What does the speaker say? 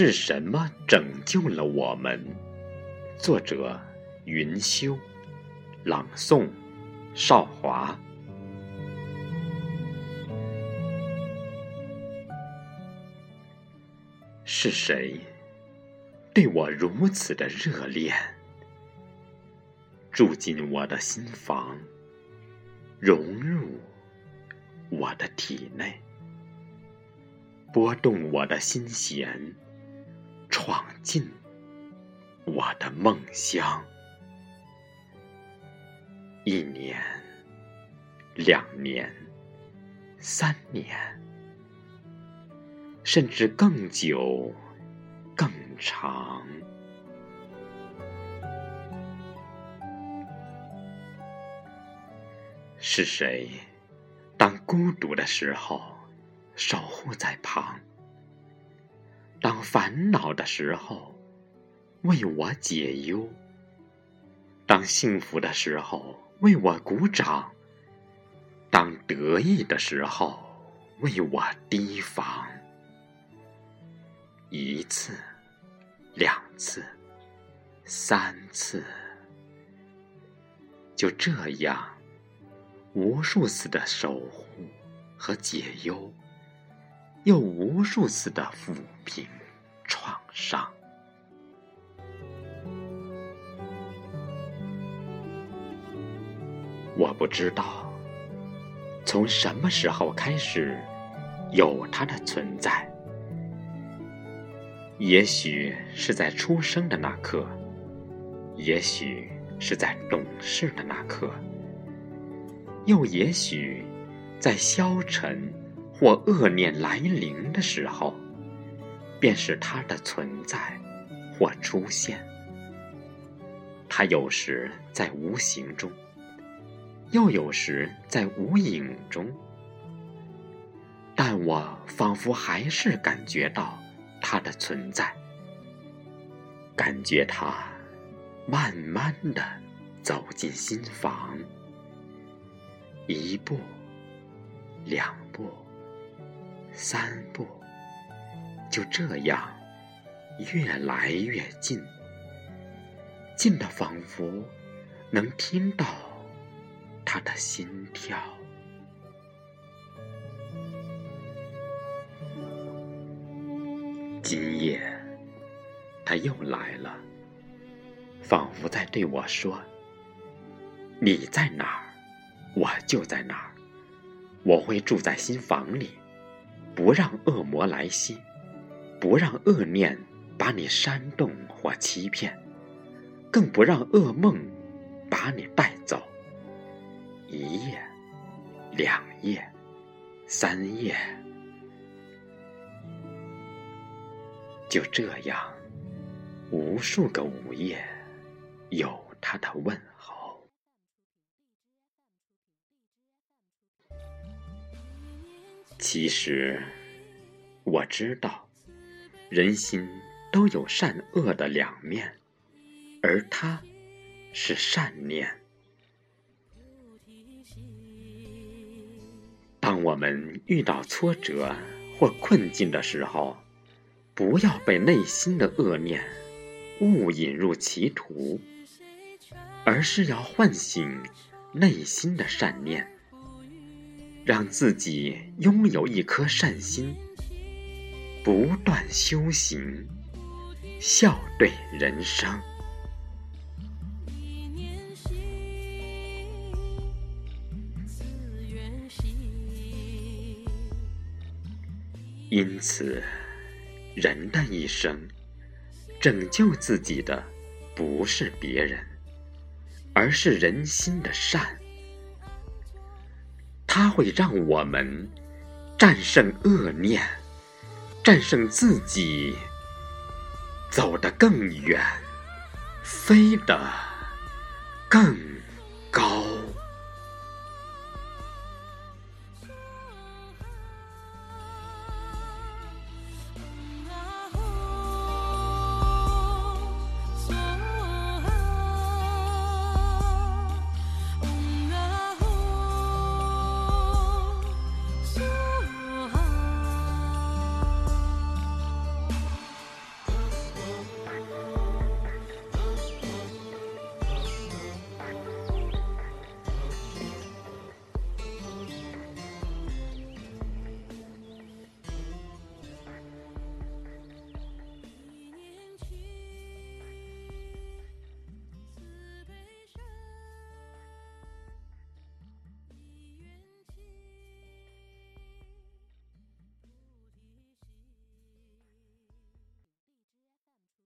是什么拯救了我们？作者：云修，朗诵：少华。是谁对我如此的热恋，住进我的心房，融入我的体内，拨动我的心弦？闯进我的梦乡，一年、两年、三年，甚至更久、更长。是谁，当孤独的时候，守护在旁？当烦恼的时候，为我解忧；当幸福的时候，为我鼓掌；当得意的时候，为我提防。一次，两次，三次，就这样，无数次的守护和解忧。又无数次的抚平上。我不知道从什么时候开始有它的存在，也许是在出生的那刻，也许是在懂事的那刻，又也许在消沉。或恶念来临的时候，便是它的存在或出现。它有时在无形中，又有时在无影中，但我仿佛还是感觉到它的存在，感觉它慢慢的走进心房，一步，两步。三步，就这样越来越近，近的仿佛能听到他的心跳。今夜，他又来了，仿佛在对我说：“你在哪儿，我就在哪儿，我会住在新房里。”不让恶魔来袭，不让恶念把你煽动或欺骗，更不让噩梦把你带走。一夜，两夜，三夜，就这样，无数个午夜，有他的问候。其实，我知道，人心都有善恶的两面，而他是善念。当我们遇到挫折或困境的时候，不要被内心的恶念误引入歧途，而是要唤醒内心的善念。让自己拥有一颗善心，不断修行，笑对人生。因此，人的一生，拯救自己的不是别人，而是人心的善。它会让我们战胜恶念，战胜自己，走得更远，飞得更高。